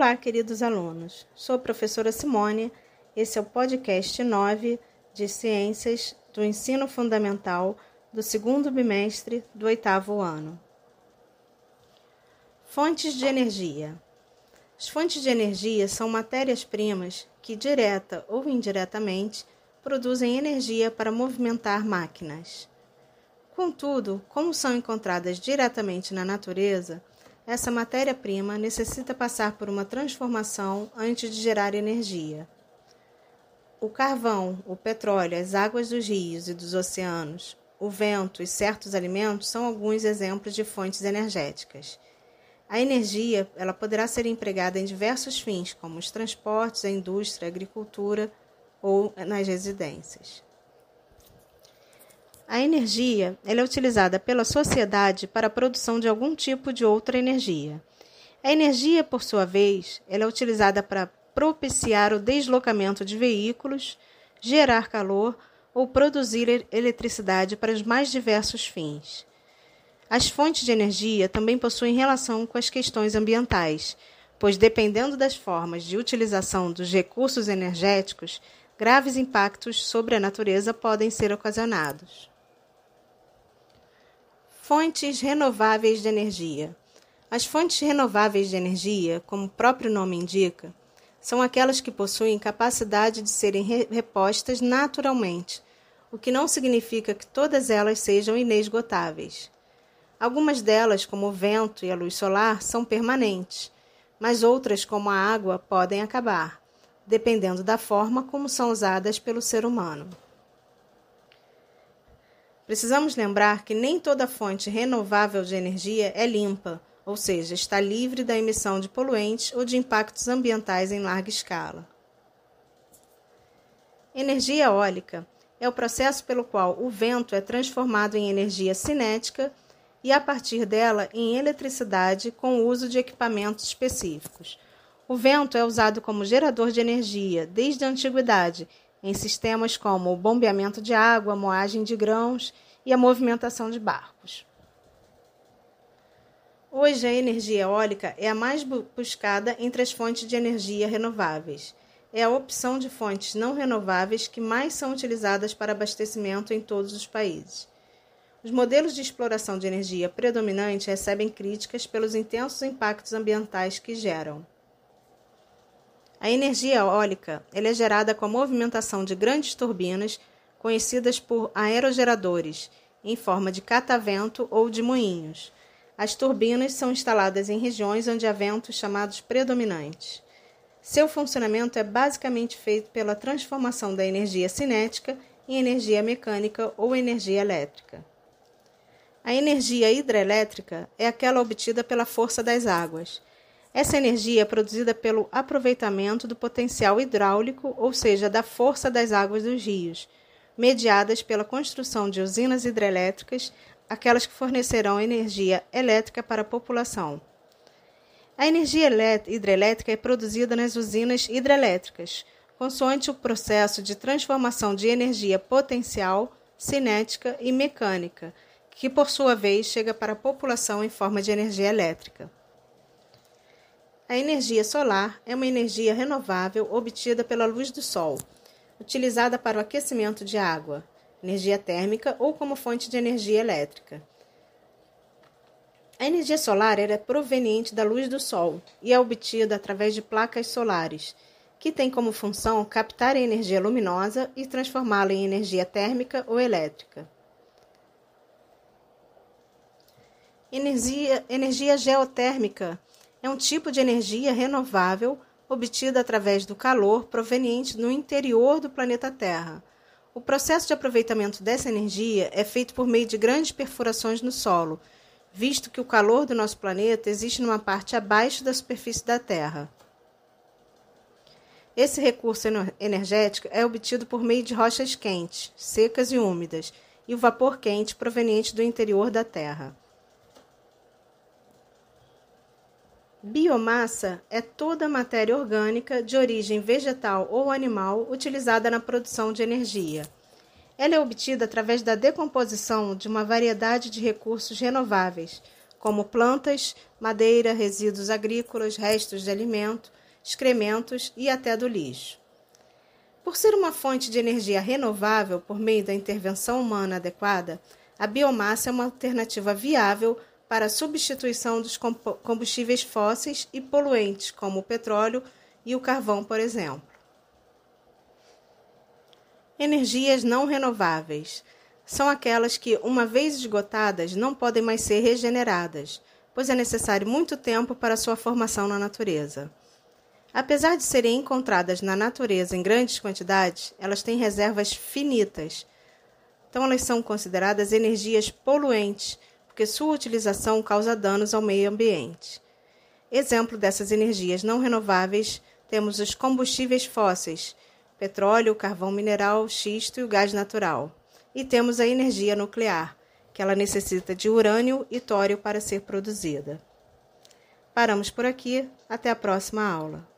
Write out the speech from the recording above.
Olá, queridos alunos. Sou a professora Simone. Esse é o podcast 9 de Ciências do Ensino Fundamental do segundo bimestre do oitavo ano. Fontes de energia. As fontes de energia são matérias-primas que, direta ou indiretamente, produzem energia para movimentar máquinas. Contudo, como são encontradas diretamente na natureza, essa matéria-prima necessita passar por uma transformação antes de gerar energia. O carvão, o petróleo, as águas dos rios e dos oceanos, o vento e certos alimentos são alguns exemplos de fontes energéticas. A energia ela poderá ser empregada em diversos fins, como os transportes, a indústria, a agricultura ou nas residências. A energia é utilizada pela sociedade para a produção de algum tipo de outra energia. A energia, por sua vez, é utilizada para propiciar o deslocamento de veículos, gerar calor ou produzir eletricidade para os mais diversos fins. As fontes de energia também possuem relação com as questões ambientais, pois, dependendo das formas de utilização dos recursos energéticos, graves impactos sobre a natureza podem ser ocasionados. Fontes renováveis de energia. As fontes renováveis de energia, como o próprio nome indica, são aquelas que possuem capacidade de serem repostas naturalmente, o que não significa que todas elas sejam inesgotáveis. Algumas delas, como o vento e a luz solar, são permanentes, mas outras, como a água, podem acabar, dependendo da forma como são usadas pelo ser humano. Precisamos lembrar que nem toda fonte renovável de energia é limpa, ou seja, está livre da emissão de poluentes ou de impactos ambientais em larga escala. Energia eólica é o processo pelo qual o vento é transformado em energia cinética e, a partir dela, em eletricidade com o uso de equipamentos específicos. O vento é usado como gerador de energia desde a antiguidade em sistemas como o bombeamento de água, moagem de grãos e a movimentação de barcos. Hoje, a energia eólica é a mais buscada entre as fontes de energia renováveis. É a opção de fontes não renováveis que mais são utilizadas para abastecimento em todos os países. Os modelos de exploração de energia predominante recebem críticas pelos intensos impactos ambientais que geram. A energia eólica é gerada com a movimentação de grandes turbinas, conhecidas por aerogeradores, em forma de catavento ou de moinhos. As turbinas são instaladas em regiões onde há ventos chamados predominantes. Seu funcionamento é basicamente feito pela transformação da energia cinética em energia mecânica ou energia elétrica. A energia hidrelétrica é aquela obtida pela força das águas. Essa energia é produzida pelo aproveitamento do potencial hidráulico, ou seja, da força das águas dos rios, mediadas pela construção de usinas hidrelétricas, aquelas que fornecerão energia elétrica para a população. A energia hidrelétrica é produzida nas usinas hidrelétricas, consoante o processo de transformação de energia potencial, cinética e mecânica, que por sua vez chega para a população em forma de energia elétrica. A energia solar é uma energia renovável obtida pela luz do Sol, utilizada para o aquecimento de água, energia térmica ou como fonte de energia elétrica. A energia solar é proveniente da luz do Sol e é obtida através de placas solares, que têm como função captar a energia luminosa e transformá-la em energia térmica ou elétrica. Energia, energia geotérmica é um tipo de energia renovável obtida através do calor proveniente no interior do planeta Terra. O processo de aproveitamento dessa energia é feito por meio de grandes perfurações no solo, visto que o calor do nosso planeta existe numa parte abaixo da superfície da Terra. Esse recurso energético é obtido por meio de rochas quentes, secas e úmidas, e o vapor quente proveniente do interior da Terra. Biomassa é toda matéria orgânica de origem vegetal ou animal utilizada na produção de energia. Ela é obtida através da decomposição de uma variedade de recursos renováveis, como plantas, madeira, resíduos agrícolas, restos de alimento, excrementos e até do lixo. Por ser uma fonte de energia renovável por meio da intervenção humana adequada, a biomassa é uma alternativa viável para a substituição dos combustíveis fósseis e poluentes, como o petróleo e o carvão, por exemplo. Energias não renováveis são aquelas que, uma vez esgotadas, não podem mais ser regeneradas, pois é necessário muito tempo para sua formação na natureza. Apesar de serem encontradas na natureza em grandes quantidades, elas têm reservas finitas. Então, elas são consideradas energias poluentes, porque sua utilização causa danos ao meio ambiente. Exemplo dessas energias não renováveis temos os combustíveis fósseis, petróleo, carvão mineral, xisto e o gás natural. E temos a energia nuclear, que ela necessita de urânio e tório para ser produzida. Paramos por aqui, até a próxima aula.